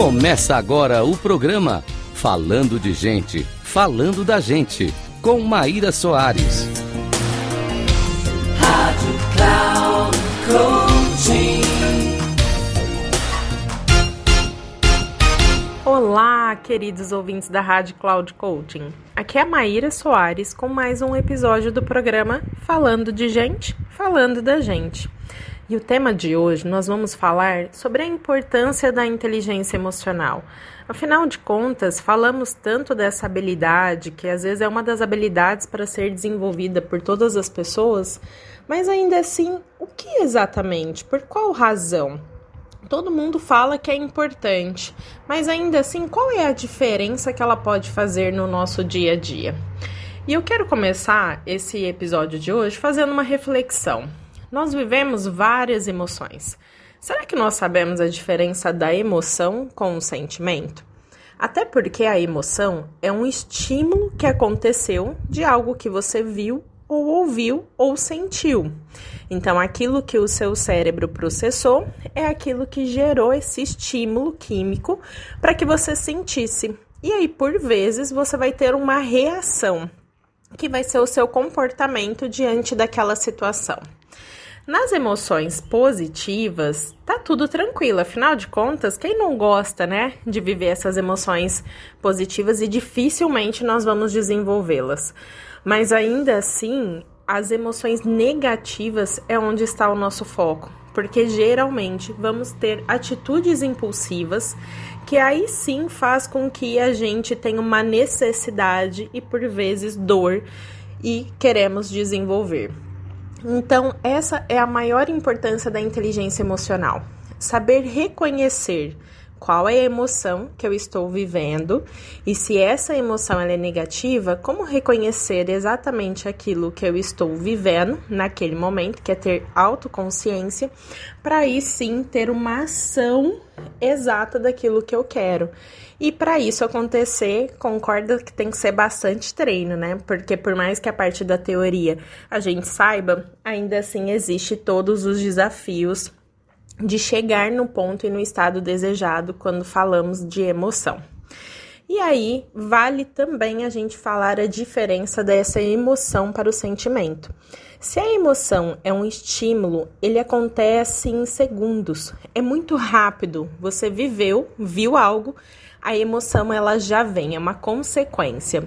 Começa agora o programa Falando de Gente, Falando da Gente, com Maíra Soares. Rádio Cloud Coaching. Olá, queridos ouvintes da Rádio Cloud Coaching. Aqui é a Maíra Soares com mais um episódio do programa Falando de Gente, Falando da Gente. E o tema de hoje nós vamos falar sobre a importância da inteligência emocional. Afinal de contas, falamos tanto dessa habilidade, que às vezes é uma das habilidades para ser desenvolvida por todas as pessoas, mas ainda assim, o que exatamente? Por qual razão? Todo mundo fala que é importante, mas ainda assim, qual é a diferença que ela pode fazer no nosso dia a dia? E eu quero começar esse episódio de hoje fazendo uma reflexão. Nós vivemos várias emoções. Será que nós sabemos a diferença da emoção com o sentimento? Até porque a emoção é um estímulo que aconteceu de algo que você viu ou ouviu ou sentiu. Então, aquilo que o seu cérebro processou é aquilo que gerou esse estímulo químico para que você sentisse. E aí, por vezes, você vai ter uma reação, que vai ser o seu comportamento diante daquela situação. Nas emoções positivas, tá tudo tranquilo. Afinal de contas, quem não gosta, né, de viver essas emoções positivas e dificilmente nós vamos desenvolvê-las. Mas ainda assim, as emoções negativas é onde está o nosso foco, porque geralmente vamos ter atitudes impulsivas que aí sim faz com que a gente tenha uma necessidade e por vezes dor e queremos desenvolver. Então, essa é a maior importância da inteligência emocional. Saber reconhecer qual é a emoção que eu estou vivendo e se essa emoção é negativa, como reconhecer exatamente aquilo que eu estou vivendo naquele momento, que é ter autoconsciência, para aí sim ter uma ação exata daquilo que eu quero. E para isso acontecer, concordo que tem que ser bastante treino, né? Porque por mais que a parte da teoria a gente saiba, ainda assim existe todos os desafios de chegar no ponto e no estado desejado quando falamos de emoção. E aí, vale também a gente falar a diferença dessa emoção para o sentimento. Se a emoção é um estímulo, ele acontece em segundos. É muito rápido. Você viveu, viu algo, a emoção ela já vem, é uma consequência.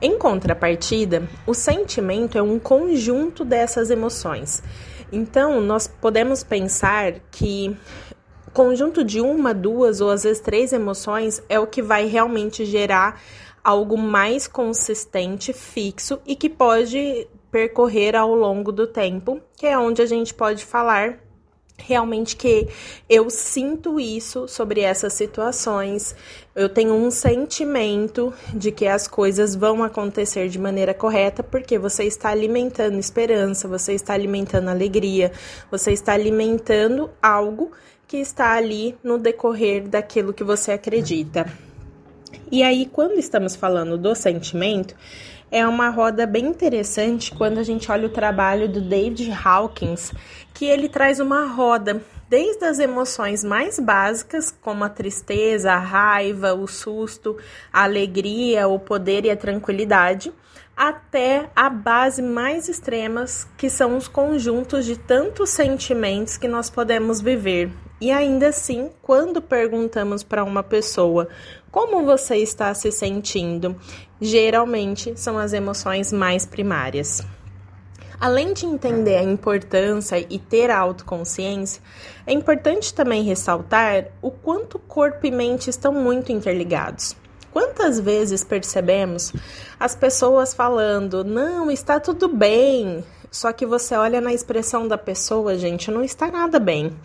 Em contrapartida, o sentimento é um conjunto dessas emoções. Então, nós podemos pensar que conjunto de uma, duas ou às vezes três emoções é o que vai realmente gerar algo mais consistente, fixo e que pode percorrer ao longo do tempo, que é onde a gente pode falar realmente que eu sinto isso sobre essas situações, eu tenho um sentimento de que as coisas vão acontecer de maneira correta, porque você está alimentando esperança, você está alimentando alegria, você está alimentando algo que está ali no decorrer daquilo que você acredita. E aí, quando estamos falando do sentimento, é uma roda bem interessante quando a gente olha o trabalho do David Hawkins, que ele traz uma roda desde as emoções mais básicas, como a tristeza, a raiva, o susto, a alegria, o poder e a tranquilidade, até a base mais extremas, que são os conjuntos de tantos sentimentos que nós podemos viver. E ainda assim, quando perguntamos para uma pessoa como você está se sentindo? Geralmente são as emoções mais primárias. Além de entender a importância e ter a autoconsciência, é importante também ressaltar o quanto corpo e mente estão muito interligados. Quantas vezes percebemos as pessoas falando, não, está tudo bem, só que você olha na expressão da pessoa, gente, não está nada bem.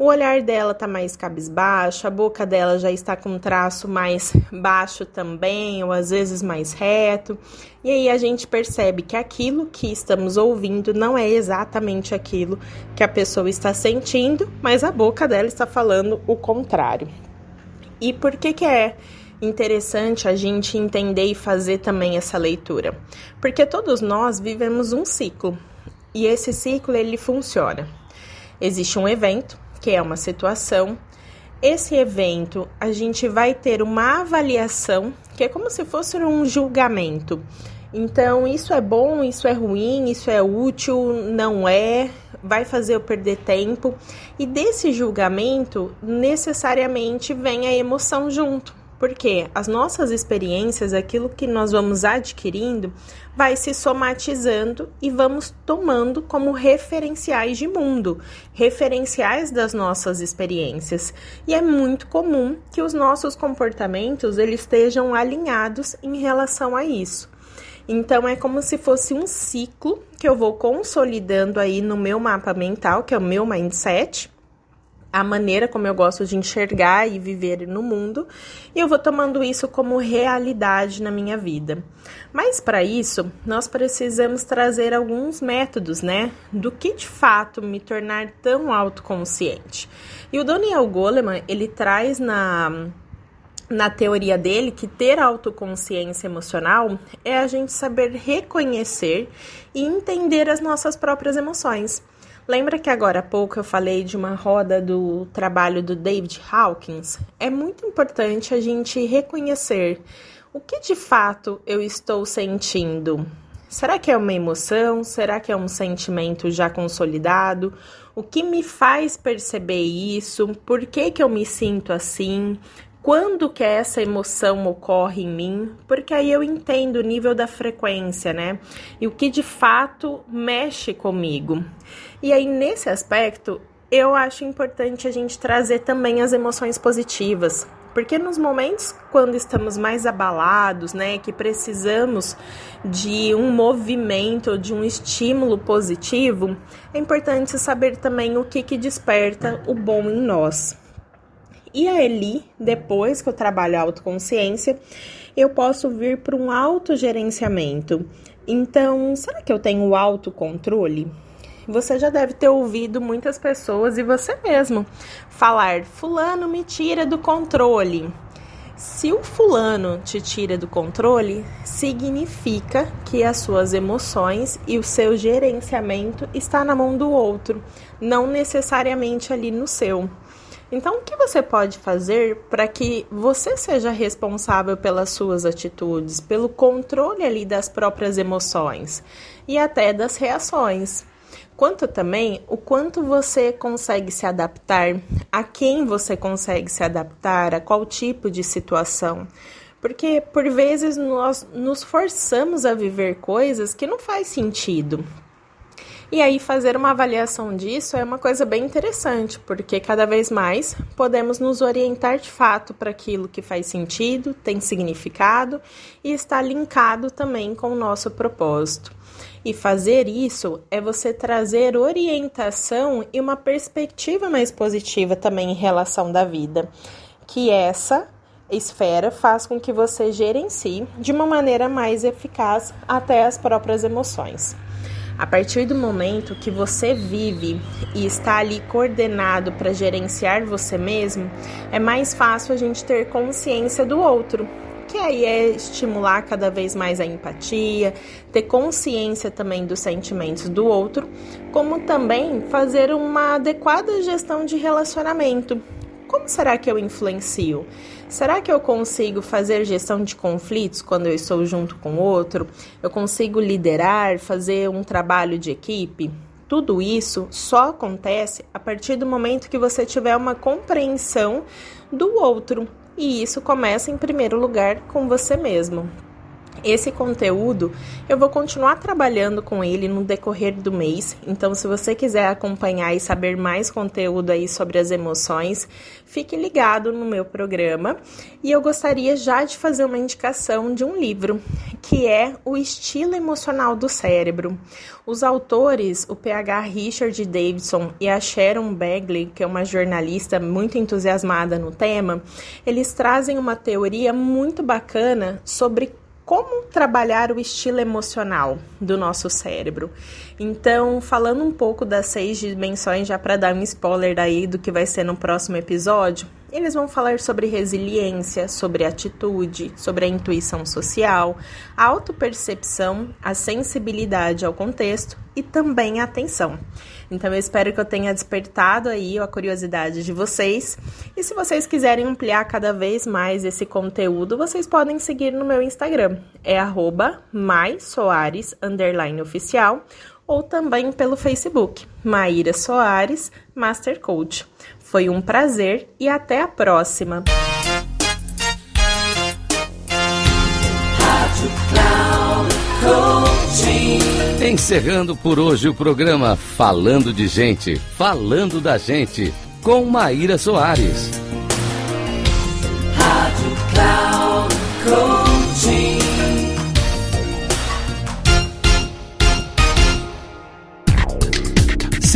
O olhar dela tá mais cabisbaixo, a boca dela já está com um traço mais baixo também, ou às vezes mais reto. E aí a gente percebe que aquilo que estamos ouvindo não é exatamente aquilo que a pessoa está sentindo, mas a boca dela está falando o contrário. E por que que é interessante a gente entender e fazer também essa leitura? Porque todos nós vivemos um ciclo. E esse ciclo ele funciona. Existe um evento que é uma situação esse evento a gente vai ter uma avaliação que é como se fosse um julgamento. Então, isso é bom, isso é ruim, isso é útil, não é, vai fazer eu perder tempo. E desse julgamento, necessariamente vem a emoção junto. Porque as nossas experiências, aquilo que nós vamos adquirindo, vai se somatizando e vamos tomando como referenciais de mundo, referenciais das nossas experiências. E é muito comum que os nossos comportamentos eles estejam alinhados em relação a isso. Então é como se fosse um ciclo que eu vou consolidando aí no meu mapa mental, que é o meu mindset a maneira como eu gosto de enxergar e viver no mundo, e eu vou tomando isso como realidade na minha vida. Mas para isso, nós precisamos trazer alguns métodos, né, do que de fato me tornar tão autoconsciente. E o Daniel Goleman, ele traz na na teoria dele que ter autoconsciência emocional é a gente saber reconhecer e entender as nossas próprias emoções. Lembra que agora há pouco eu falei de uma roda do trabalho do David Hawkins? É muito importante a gente reconhecer o que de fato eu estou sentindo. Será que é uma emoção? Será que é um sentimento já consolidado? O que me faz perceber isso? Por que, que eu me sinto assim? Quando que essa emoção ocorre em mim, porque aí eu entendo o nível da frequência, né? E o que de fato mexe comigo. E aí nesse aspecto, eu acho importante a gente trazer também as emoções positivas, porque nos momentos quando estamos mais abalados, né, que precisamos de um movimento, de um estímulo positivo, é importante saber também o que que desperta o bom em nós. E ali, depois que eu trabalho a autoconsciência, eu posso vir para um autogerenciamento. Então, será que eu tenho autocontrole? Você já deve ter ouvido muitas pessoas e você mesmo falar: Fulano me tira do controle. Se o fulano te tira do controle, significa que as suas emoções e o seu gerenciamento está na mão do outro, não necessariamente ali no seu. Então, o que você pode fazer para que você seja responsável pelas suas atitudes, pelo controle ali das próprias emoções e até das reações? Quanto também o quanto você consegue se adaptar, a quem você consegue se adaptar, a qual tipo de situação. Porque por vezes nós nos forçamos a viver coisas que não faz sentido. E aí fazer uma avaliação disso é uma coisa bem interessante, porque cada vez mais podemos nos orientar de fato para aquilo que faz sentido, tem significado e está linkado também com o nosso propósito. E fazer isso é você trazer orientação e uma perspectiva mais positiva também em relação da vida, que essa esfera faz com que você gerencie de uma maneira mais eficaz até as próprias emoções. A partir do momento que você vive e está ali coordenado para gerenciar você mesmo, é mais fácil a gente ter consciência do outro, que aí é estimular cada vez mais a empatia, ter consciência também dos sentimentos do outro, como também fazer uma adequada gestão de relacionamento. Como será que eu influencio? Será que eu consigo fazer gestão de conflitos quando eu estou junto com outro? Eu consigo liderar, fazer um trabalho de equipe? Tudo isso só acontece a partir do momento que você tiver uma compreensão do outro. E isso começa em primeiro lugar com você mesmo. Esse conteúdo eu vou continuar trabalhando com ele no decorrer do mês, então se você quiser acompanhar e saber mais conteúdo aí sobre as emoções, fique ligado no meu programa. E eu gostaria já de fazer uma indicação de um livro, que é O Estilo Emocional do Cérebro. Os autores, o PH Richard Davidson e a Sharon Bagley, que é uma jornalista muito entusiasmada no tema, eles trazem uma teoria muito bacana sobre como trabalhar o estilo emocional do nosso cérebro. Então, falando um pouco das seis dimensões, já para dar um spoiler daí do que vai ser no próximo episódio, eles vão falar sobre resiliência, sobre atitude, sobre a intuição social, a autopercepção, a sensibilidade ao contexto e também a atenção. Então eu espero que eu tenha despertado aí a curiosidade de vocês. E se vocês quiserem ampliar cada vez mais esse conteúdo, vocês podem seguir no meu Instagram. É arroba oficial ou também pelo Facebook, Maíra Soares Master Coach. Foi um prazer e até a próxima. Encerrando por hoje o programa Falando de Gente, Falando da Gente, com Maíra Soares. Rádio Cloud.